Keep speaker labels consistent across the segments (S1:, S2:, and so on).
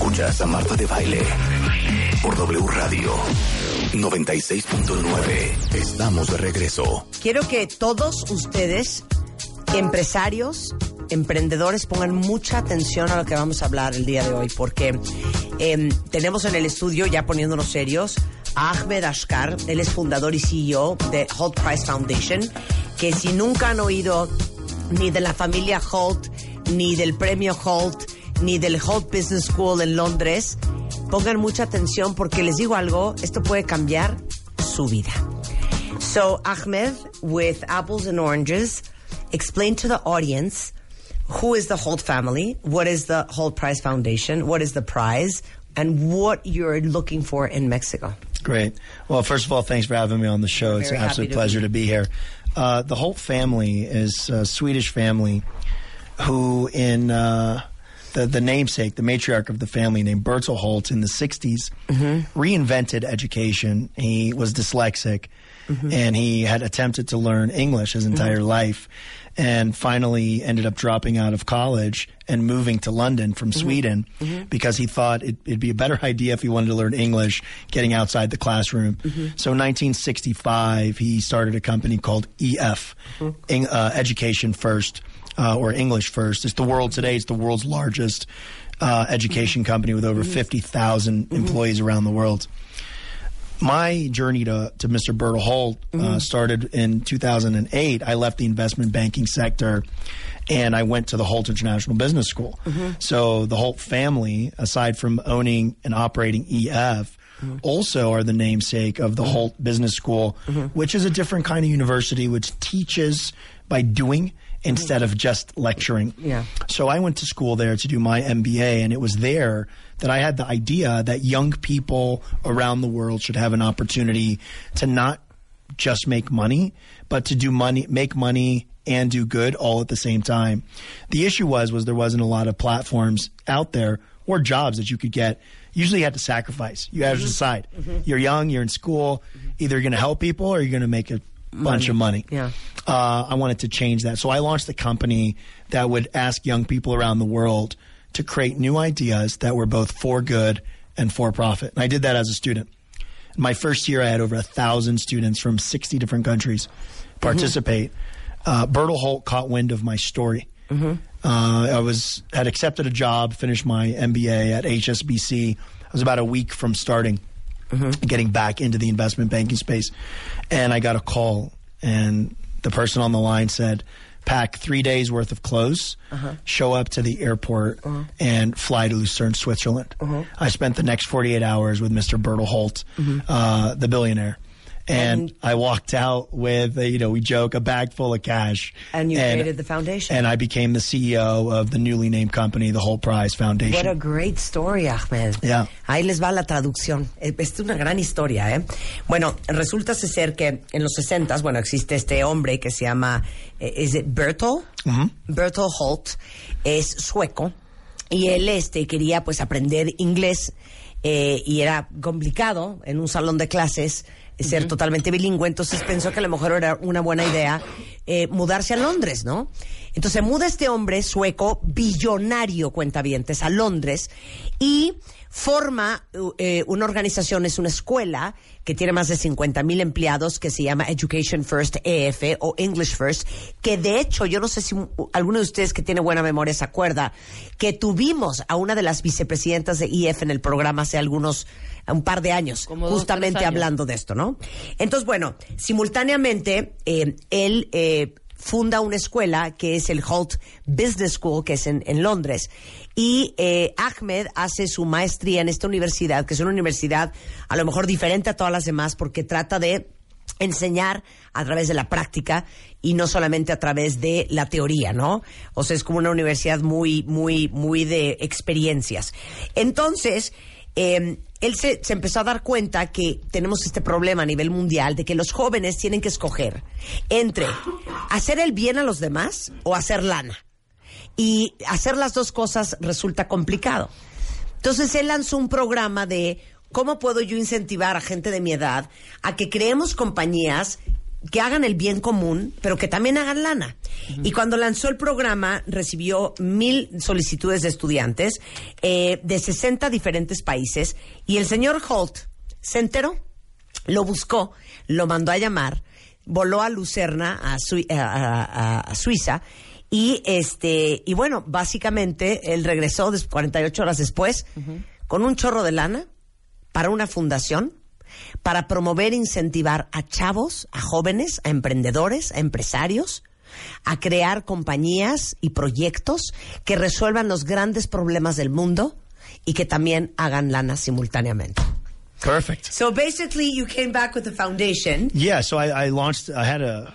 S1: Escuchas a Marta de Baile por W Radio 96.9. Estamos de regreso.
S2: Quiero que todos ustedes, empresarios, emprendedores, pongan mucha atención a lo que vamos a hablar el día de hoy, porque em, tenemos en el estudio, ya poniéndonos serios, a Ahmed Ashkar. Él es fundador y CEO de Holt Price Foundation, que si nunca han oído ni de la familia Holt, ni del premio Holt, ni del Holt Business School en Londres, pongan mucha atención porque les digo algo, esto puede cambiar su vida. So, Ahmed, with apples and oranges, explain to the audience who is the Holt family, what is the Holt Prize Foundation, what is the prize, and what you're looking for in Mexico.
S3: Great. Well, first of all, thanks for having me on the show. It's an absolute
S2: to
S3: pleasure
S2: be
S3: to be here. Uh, the Holt family is a Swedish family who, in uh, the, the namesake, the matriarch of the family named Bertel Holt in the 60s, mm-hmm. reinvented education. He was dyslexic mm-hmm. and he had attempted to learn English his entire mm-hmm. life and finally ended up dropping out of college and moving to London from Sweden because he thought it, it'd be a better idea if he wanted to learn English getting outside the classroom. So in 1965, he started a company called EF, uh, Education First, uh, or English First. It's the world today. It's the world's largest uh, education company with over 50,000 employees around the world my journey to, to Mr. Bertel Holt uh, started in 2008. I left the investment banking sector and I went to the Holt International Business School. So the Holt family, aside from owning and operating EF, also are the namesake of the Holt Business School, which is a different kind of university which teaches by doing instead of just lecturing.
S2: Yeah.
S3: So I went to school there to do my MBA, and it was there that I had the idea that young people around the world should have an opportunity to not just make money, but to do money, make money and do good all at the same time. The issue was was there wasn't a lot of platforms out there or jobs that you could get. Usually, you had to sacrifice. You had to mm-hmm. decide. Mm-hmm. You're young. You're in school. Mm-hmm. Either you're going to help people or you're going to make a bunch of money.
S2: Yeah.
S3: Uh, I wanted to change that. So I launched a company that would ask young people around the world to create new ideas that were both for good and for profit. And I did that as a student. My first year, I had over a thousand students from 60 different countries participate. Uh, Bertel Holt caught wind of my story. Uh, I was had accepted a job, finished my MBA at HSBC. I was about a week from starting, Mm-hmm. getting back into the investment banking space, and I got a call, and the person on the line said, "Pack three days worth of clothes, uh-huh. show up to the airport, uh-huh. and fly to Lucerne, Switzerland." Uh-huh. I spent the next 48 hours with Mr. Bertel Holt, mm-hmm. uh, the billionaire. And,
S2: And-
S3: I walked out with, uh, you know, we joke, a bag full of cash.
S2: And you created the foundation.
S3: And I became the CEO of the newly named company, the Whole Prize Foundation.
S2: What a great story, Ahmed.
S3: Yeah.
S2: Ahí les va la traducción. Es una gran historia, ¿eh? Bueno, resulta ser que en los 60 bueno, existe este hombre que se llama, ¿es it Bertel? Bertel Holt. Es sueco. Y él este, quería pues aprender inglés eh, y era complicado en un salón de clases ser totalmente bilingüe, entonces pensó que a lo mejor era una buena idea eh, mudarse a Londres, ¿no? Entonces muda este hombre sueco, billonario cuentavientes, a Londres y forma eh, una organización, es una escuela que tiene más de 50 mil empleados que se llama Education First EF o English First, que de hecho yo no sé si alguno de ustedes que tiene buena memoria se acuerda que tuvimos a una de las vicepresidentas de EF en el programa hace algunos, un par de años,
S4: Como
S2: justamente
S4: años.
S2: hablando de esto, ¿no? Entonces, bueno, simultáneamente eh, él eh, funda una escuela que es el Holt Business School, que es en, en Londres. Y eh, Ahmed hace su maestría en esta universidad, que es una universidad a lo mejor diferente a todas las demás, porque trata de enseñar a través de la práctica y no solamente a través de la teoría, ¿no? O sea, es como una universidad muy, muy, muy de experiencias. Entonces, eh, él se, se empezó a dar cuenta que tenemos este problema a nivel mundial de que los jóvenes tienen que escoger entre hacer el bien a los demás o hacer lana. Y hacer las dos cosas resulta complicado. Entonces él lanzó un programa de cómo puedo yo incentivar a gente de mi edad a que creemos compañías que hagan el bien común, pero que también hagan lana. Y cuando lanzó el programa, recibió mil solicitudes de estudiantes eh, de 60 diferentes países. Y el señor Holt se enteró, lo buscó, lo mandó a llamar, voló a Lucerna, a, Suiza. Y este, y bueno, básicamente él regresó 48 horas después con un chorro de lana para una fundación para promover e incentivar a chavos, a jóvenes, a emprendedores, a empresarios, a crear compañías y proyectos que resuelvan los grandes problemas del mundo y que también hagan lana simultáneamente.
S3: Perfect.
S2: So basically, you came back with the foundation.
S3: Yeah. So I, I launched. I had a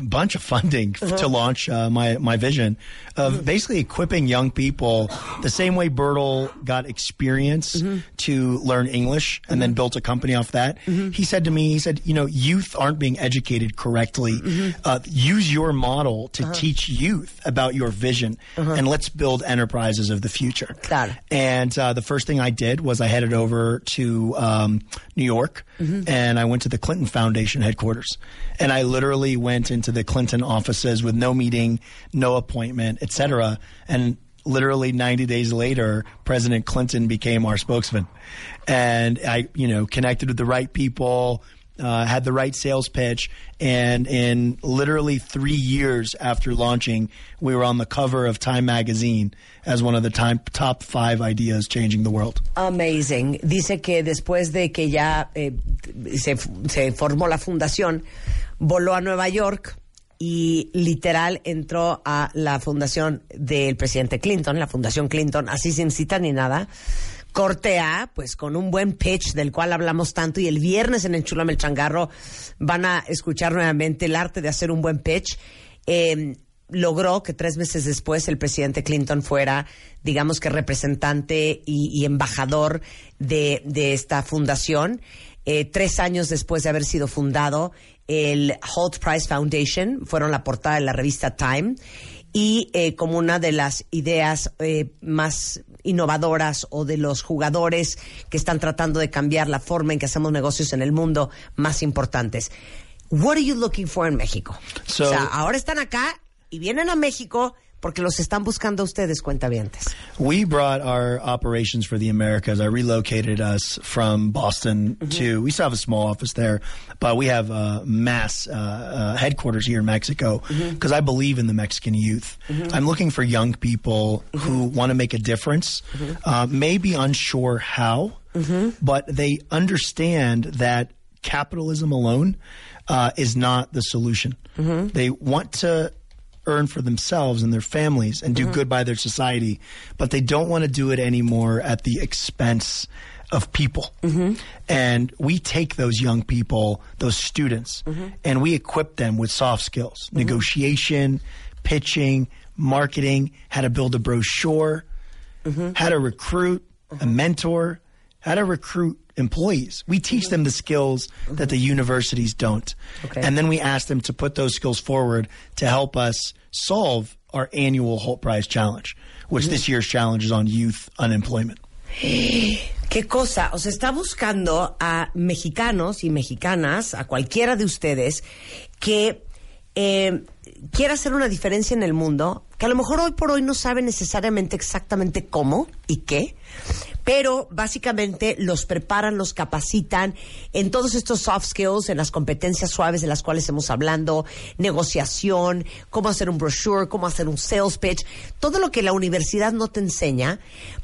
S3: bunch of funding uh-huh. to launch uh, my my vision of basically equipping young people the same way Bertel got experience mm-hmm. to learn English and mm-hmm. then built a company off that. Mm-hmm. He said to me, he said, you know, youth aren't being educated correctly. Mm-hmm. Uh, use your model to uh-huh. teach youth about your vision uh-huh. and let's build enterprises of the future.
S2: Claro.
S3: And uh, the first thing I did was I headed over to um, New York mm-hmm. and I went to the Clinton Foundation headquarters and I literally went into the Clinton offices with no meeting, no appointment, etc. And literally 90 days later, President Clinton became our spokesman. And I, you know, connected with the right people, uh, had the right sales pitch, and in literally three years after launching, we were on the cover of Time magazine as one of the time, top five ideas changing the world.
S2: Amazing. Dice que después de que ya eh, se, se formó la fundación, voló a Nueva York y literal entró a la fundación del presidente Clinton, la fundación Clinton, así sin cita ni nada. Corte A, pues con un buen pitch del cual hablamos tanto y el viernes en el Chulame Changarro van a escuchar nuevamente el arte de hacer un buen pitch. Em, logró que tres meses después el presidente Clinton fuera, digamos que representante y, embajador de, esta fundación. Eh, tres años después de haber sido fundado, el Holt Price Foundation, fueron la portada de la revista Time y eh, como una de las ideas eh, más innovadoras o de los jugadores que están tratando de cambiar la forma en que hacemos negocios en el mundo más importantes. What are you looking for en México? o sea, ahora están acá y vienen a México porque los están buscando ustedes, cuentavientes.
S3: We brought our operations for the Americas. I relocated us from Boston mm-hmm. to. We still have a small office there, but we have a mass uh, uh, headquarters here in Mexico because mm-hmm. I believe in the Mexican youth. Mm-hmm. I'm looking for young people who want to make a difference, mm-hmm. uh, maybe unsure how, mm-hmm. but they understand that capitalism alone uh, is not the solution. Mm-hmm. They want to earn for themselves and their families and do mm-hmm. good by their society, but they don't want to do it anymore at the expense of people. Mm-hmm. And we take those young people, those students, mm-hmm. and we equip them with soft skills mm-hmm. negotiation, pitching, marketing, how to build a brochure, mm-hmm. how to recruit, a mm-hmm. mentor, how to recruit employees. We teach them the skills that the universities don't. Okay. And then we ask them to put those skills forward to help us solve our annual Holt Prize Challenge, which mm-hmm. this year's challenge is on youth unemployment.
S2: ¿Qué cosa? O sea, está buscando a mexicanos y mexicanas, a cualquiera de ustedes, que eh, quiera hacer una diferencia en el mundo, que a lo mejor hoy por hoy no sabe necesariamente exactamente cómo y qué, pero básicamente los preparan, los capacitan en todos estos soft skills, en las competencias suaves de las cuales hemos hablado, negociación, cómo hacer un brochure, cómo hacer un sales pitch, todo lo que la universidad no te enseña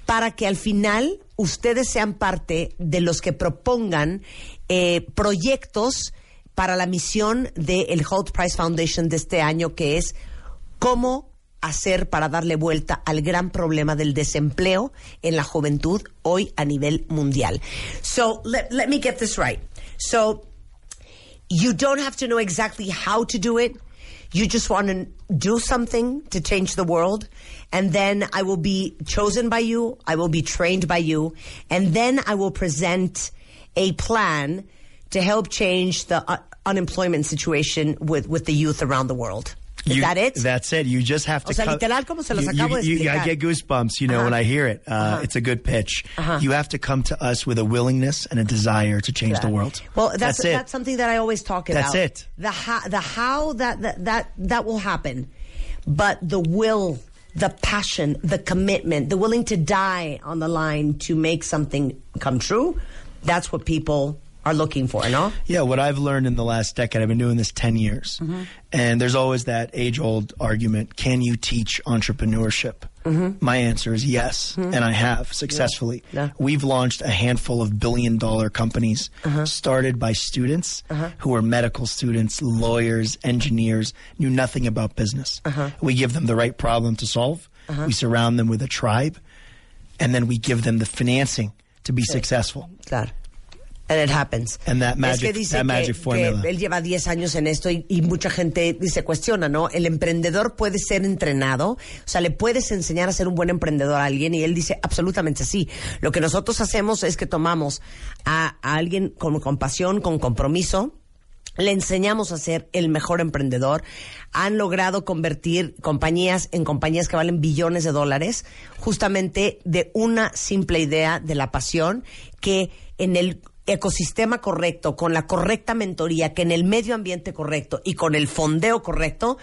S2: para que al final ustedes sean parte de los que propongan eh, proyectos para la misión del Holt Price Foundation de este año, que es cómo hacer para darle vuelta al gran problema del desempleo en la juventud hoy a nivel mundial. So let, let me get this right. So you don't have to know exactly how to do it. You just want to do something to change the world. And then I will be chosen by you. I will be trained by you. And then I will present a plan to help change the uh, unemployment situation with, with the youth around the world. Is
S3: You-
S2: that it?
S3: That's it. You just have to.
S2: O sea, literal, como se los
S3: you-
S2: acabo
S3: you- you- I get goosebumps, you know,
S2: Uh-huh.
S3: when I hear it. Uh,
S2: Uh-huh.
S3: It's a good pitch.
S2: Uh-huh.
S3: You have to come to us with a willingness and a desire to change the world.
S2: Well, that's
S3: that's it.
S2: that's something that I always talk about.
S3: That's it.
S2: The how, the how that, that that that will happen, but the will, the passion, the commitment, the willing to die on the line to make something come true. That's what people are looking for, no?
S3: Yeah, what I've learned in the last decade, I've been doing this 10 years.
S2: Mm-hmm.
S3: And there's always that age old argument can you teach entrepreneurship? My answer is yes, and I have successfully.
S2: Mm-hmm. Yeah.
S3: We've launched a handful of billion dollar companies
S2: Uh-huh.
S3: started by students who are medical students, lawyers, engineers, knew nothing about business.
S2: Uh-huh.
S3: We give them the right problem to solve, we surround them with a tribe, and then we give them the financing to be successful.
S2: Claro. And it happens.
S3: And that
S2: es
S3: magic-
S2: que dice
S3: that
S2: que,
S3: magic
S2: que
S3: formula.
S2: él lleva 10 años en esto y, y mucha gente dice, cuestiona, ¿no? El emprendedor puede ser entrenado, o sea, le puedes enseñar a ser un buen emprendedor a alguien y él dice, absolutamente sí. Lo que nosotros hacemos es que tomamos a, a alguien con compasión, con compromiso, le enseñamos a ser el mejor emprendedor. Han logrado convertir compañías en compañías que valen billones de dólares, justamente de una simple idea de la pasión, que en el ecosistema correcto, con la correcta mentoría, que en el medio ambiente correcto y con el fondeo correcto,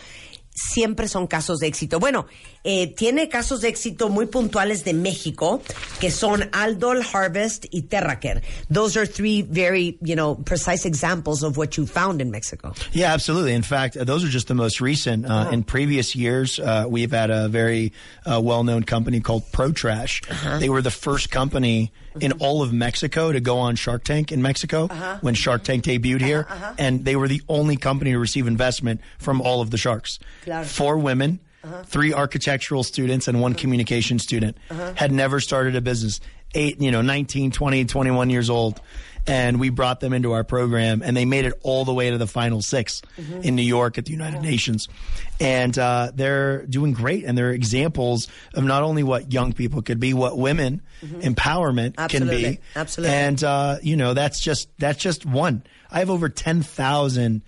S2: siempre son casos de éxito. Bueno, eh, tiene casos de éxito muy puntuales de México, que son Aldol, Harvest y Terracare. Those are three very, you know, precise examples of what you found in Mexico.
S3: Yeah, absolutely. In fact, uh, those are just the most recent. Uh, In previous years, uh, we've had a very uh, well-known company called ProTrash. They were the first company in all of Mexico to go on Shark Tank in Mexico uh-huh. when Shark Tank debuted here, uh-huh, uh-huh. and they were the only company to receive investment from all of the sharks.
S2: Claro.
S3: Four women. Three architectural students and one communication student had never started a business. Eight, you know, 19, 20, 21 years old. And we brought them into our program and they made it all the way to the final 6 in New York at the United Nations. And uh, they're doing great. And they're examples of not only what young people could be, what women empowerment can be.
S2: Absolutely.
S3: And, uh, you know, that's just, that's just one. I have over 10,000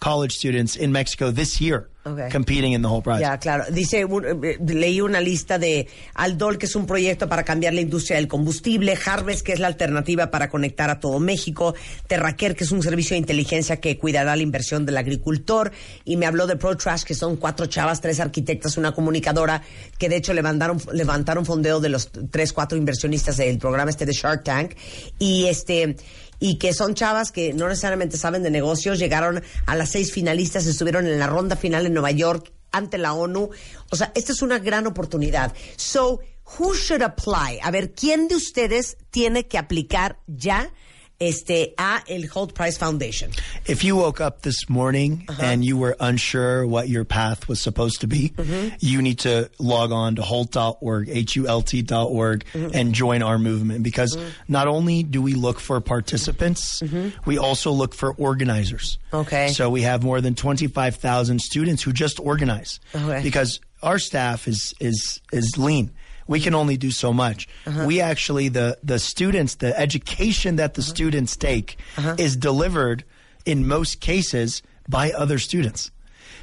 S3: college students in Mexico this year
S2: Okay.
S3: competing in the whole project.
S2: Ya, claro. Dice, eh, leí una lista de Aldol, que es un proyecto para cambiar la industria del combustible, Harvest, que es la alternativa para conectar a todo México, Terraquer, que es un servicio de inteligencia que cuidará la inversión del agricultor, y me habló de ProTrash, que son cuatro chavas, tres arquitectas, una comunicadora, que de hecho levantaron, levantaron fondeo de los tres, cuatro inversionistas del programa este de Shark Tank, y este y que son chavas que no necesariamente saben de negocios, llegaron a las seis finalistas, estuvieron en la ronda final en Nueva York ante la ONU. O sea, esta es una gran oportunidad. So, who should apply? A ver, ¿quién de ustedes tiene que aplicar ya este a el Holt Price Foundation?
S3: If you woke up this morning uh-huh. and you were unsure what your path was supposed to be, mm-hmm. you need to log on to Holt.org, H-U-L-T.org, mm-hmm. and join our movement because mm-hmm. not only do we look for participants, we also look for organizers.
S2: Okay.
S3: So we have more than 25,000 students who just organize
S2: Okay.
S3: because our staff is, is, is lean. We can only do so much. Uh-huh. We actually, the, the students, the education that the uh-huh. students take uh-huh. is delivered in most cases by other students.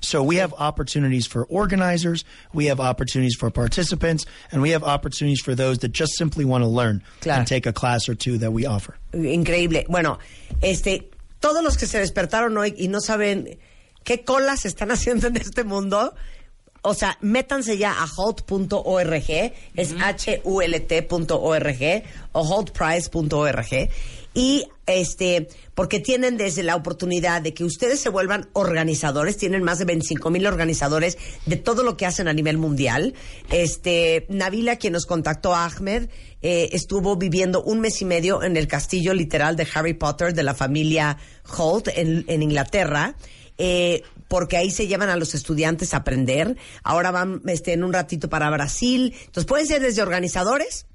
S3: So we have opportunities for organizers, we have opportunities for participants, and we have opportunities for those that just simply want to learn
S2: Claro.
S3: and take a class or two that we offer.
S2: Increíble. Bueno, este, todos los que se despertaron hoy y no saben qué colas están haciendo en este mundo, o sea, métanse ya a holt.org, es H-U-L-T.org o holtprice.org y este, porque tienen desde la oportunidad de que ustedes se vuelvan organizadores, tienen más de 25 mil organizadores de todo lo que hacen a nivel mundial. Este, Nabila, quien nos contactó a Ahmed, eh, estuvo viviendo un mes y medio en el castillo literal de Harry Potter de la familia Holt en, en Inglaterra. eh, porque ahí se llevan a los estudiantes a aprender. Ahora van este, en un ratito para Brasil. Entonces pueden ser desde organizadores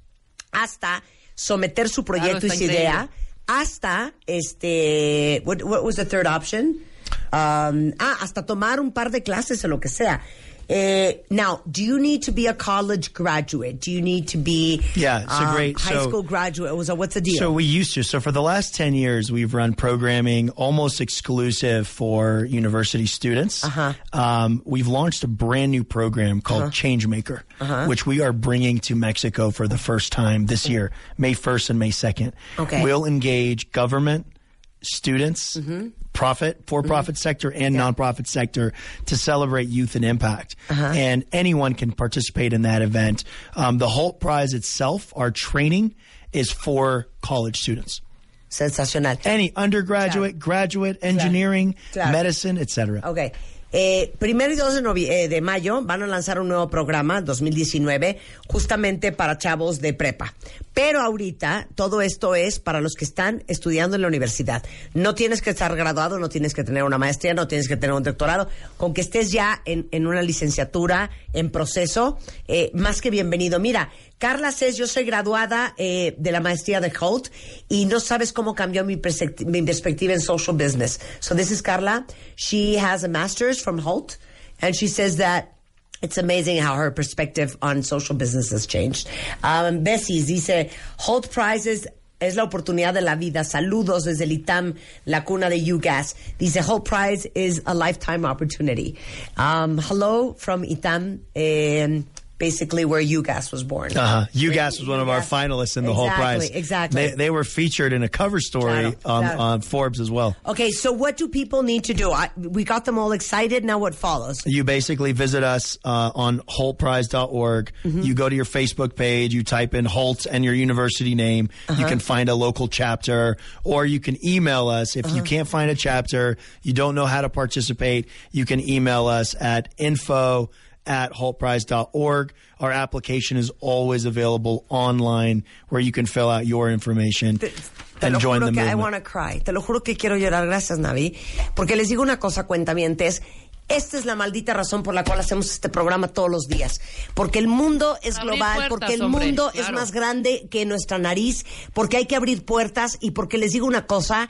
S2: hasta someter su proyecto y su idea hasta este what, what was the third option? Um, ah, hasta tomar un par de clases o lo que sea. Uh, now, do you need to be a college graduate? Do you need to be
S3: Yeah, it's a
S2: um,
S3: great-
S2: high
S3: so-
S2: school graduate? Was what's the deal?
S3: So we used to. So for the last 10 years, we've run programming almost exclusive for university students.
S2: Uh-huh.
S3: Um, we've launched a brand new program called Changemaker,
S2: Uh-huh.
S3: which we are bringing to Mexico for the first time this year, May 1st and May 2nd.
S2: Okay.
S3: We'll engage government, students,
S2: Mm-hmm.
S3: profit, for-profit sector, and nonprofit sector to celebrate youth and impact.
S2: Uh-huh.
S3: And anyone can participate in that event. Um, the Holt Prize itself, our training, is for college students.
S2: Sensacional.
S3: Any undergraduate, graduate, engineering,
S2: Claro.
S3: medicine, etc.
S2: Ok. Eh, primero y 2 de, eh, de mayo van a lanzar un nuevo programa, 2019, justamente para chavos de prepa. Pero ahorita todo esto es para los que están estudiando en la universidad. No tienes que estar graduado, no tienes que tener una maestría, no tienes que tener un doctorado. Con que estés ya en, en una licenciatura, en proceso, eh, más que bienvenido. Mira, Carla says, yo soy graduada eh, de la maestría de Holt y no sabes cómo cambió mi, perspectiva en social business. So this is Carla. She has a master's from Holt and she says that it's amazing how her perspective on social business has changed. Um, Bessie dice, Holt Prizes es la oportunidad de la vida. Saludos desde el ITAM, la cuna de UGAS. Dice, Holt Prize is a lifetime opportunity. Um, hello from ITAM. um, basically where UGAS was born.
S3: Uh-huh. UGAS was one of our finalists in the whole prize.
S2: exactly.
S3: They, they were featured in a cover story
S2: claro.
S3: on Forbes as well.
S2: Okay, so what do people need to do? I, we got them all excited. Now what follows?
S3: You basically visit us uh, on holtprize.org.
S2: Mm-hmm.
S3: You go to your Facebook page, you type in Holt and your university name.
S2: Uh-huh.
S3: You can find a local chapter, or you can email us. If
S2: Uh-huh.
S3: you can't find a chapter, you don't know how to participate, you can email us at info at holtprize.org. Our application is always available online where you can fill out your information
S2: Te
S3: and
S2: lo
S3: join
S2: juro
S3: the
S2: que I
S3: movement.
S2: want to cry. Te lo juro que quiero llorar. Gracias, Navi. Porque les digo una cosa, cuentamientes. Esta es la maldita razón por la cual hacemos este programa todos los días. Porque el mundo es
S4: Abrir
S2: global,
S4: puertas,
S2: porque el
S4: hombre,
S2: mundo es
S4: claro.
S2: más grande que nuestra nariz, porque hay que abrir puertas y porque les digo una cosa,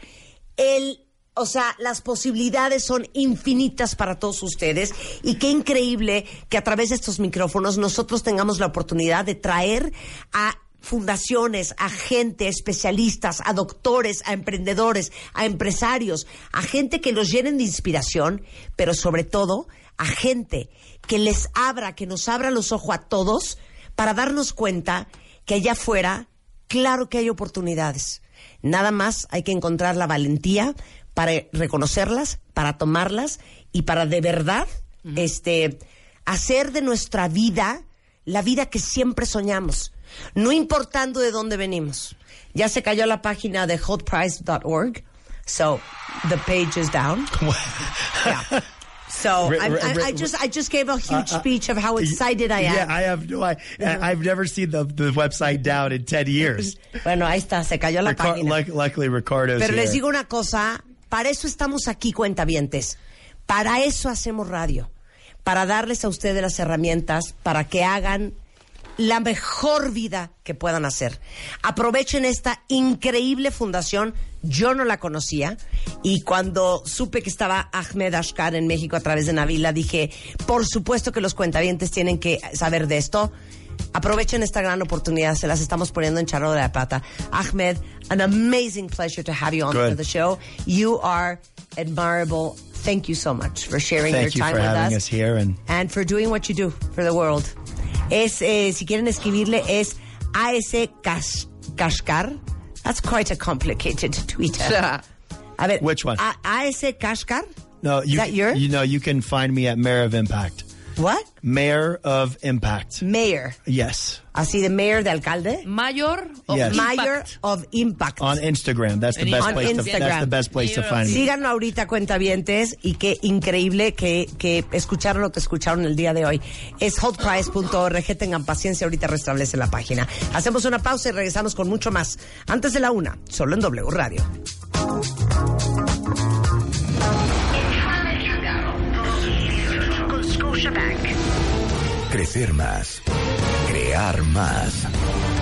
S2: el o sea, las posibilidades son infinitas para todos ustedes y qué increíble que a través de estos micrófonos nosotros tengamos la oportunidad de traer a fundaciones, a gente, especialistas, a doctores, a emprendedores, a empresarios, a gente que los llenen de inspiración, pero sobre todo a gente que les abra, que nos abra los ojos a todos para darnos cuenta que allá afuera, claro que hay oportunidades. Nada más hay que encontrar la valentía para reconocerlas, para tomarlas y para de verdad este hacer de nuestra vida la vida que siempre soñamos, no importando de dónde venimos. Ya se cayó la página de hotprice.org, so the page is down. Yeah. So I, just I just gave a huge speech of how excited I am.
S3: Yeah, I have no I, I've never seen the, the website down in 10 years.
S2: Bueno, ahí está, se cayó la página.
S3: luck- luckily, Ricardo's
S2: Pero
S3: here.
S2: les digo una cosa, para eso estamos aquí, cuentavientes. Para eso hacemos radio. Para darles a ustedes las herramientas para que hagan la mejor vida que puedan hacer. Aprovechen esta increíble fundación. Yo no la conocía y cuando supe que estaba Ahmed Ashkar en México a través de Navila, dije, por supuesto que los cuentavientes tienen que saber de esto. Aprovechen esta gran oportunidad, se las estamos poniendo en charro de la plata. Ahmed, an amazing pleasure to have you on
S3: Good.
S2: the show. You are admirable. Thank you so much for sharing
S3: Thank
S2: your time
S3: for
S2: with
S3: having
S2: us
S3: us here and
S2: and for doing what you do for the world. Es, eh, si quieren escribirle, es AS Kash- Kashkar. That's quite a complicated Twitter. A ver,
S3: Which one?
S2: A- AS Kashkar?
S3: no, you
S2: Is that your?
S3: you know you can find me at Mayor of Impact.
S2: What?
S3: Mayor of Impact.
S2: Mayor.
S3: Yes,
S2: Así de mayor de alcalde.
S4: Mayor o
S3: Yes.
S2: Mayor
S4: impact.
S2: of Impact.
S3: on Instagram. That's the best
S2: On
S3: place to
S2: Instagram.
S3: that's the best place to
S4: Mayor of
S3: find me.
S2: Síganlo ahorita, cuentavientes, y qué increíble que, que escucharon lo que escucharon el día de hoy. Es hotprice.org, tengan paciencia, ahorita restablece la página. Hacemos una pausa y regresamos con mucho más. Antes de la una, solo en W Radio.
S5: Scotiabank.
S1: Crecer más. Crear más.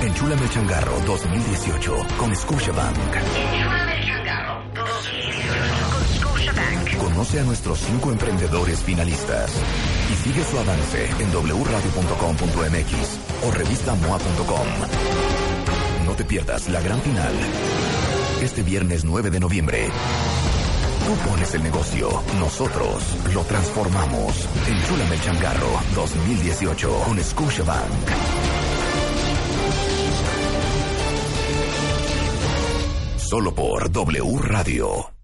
S1: Enchúlame el changarro 2018 con Scotiabank.
S5: Enchúlame el changarro 2018 con Scotiabank.
S1: Con Conoce a nuestros cinco emprendedores finalistas y sigue su avance en wradio.com.mx o revistamoa.com. No te pierdas la gran final. Este viernes 9 de noviembre. Tú pones el negocio, nosotros lo transformamos. Enchúlame el changarro 2018 con Scotiabank. Solo por W Radio.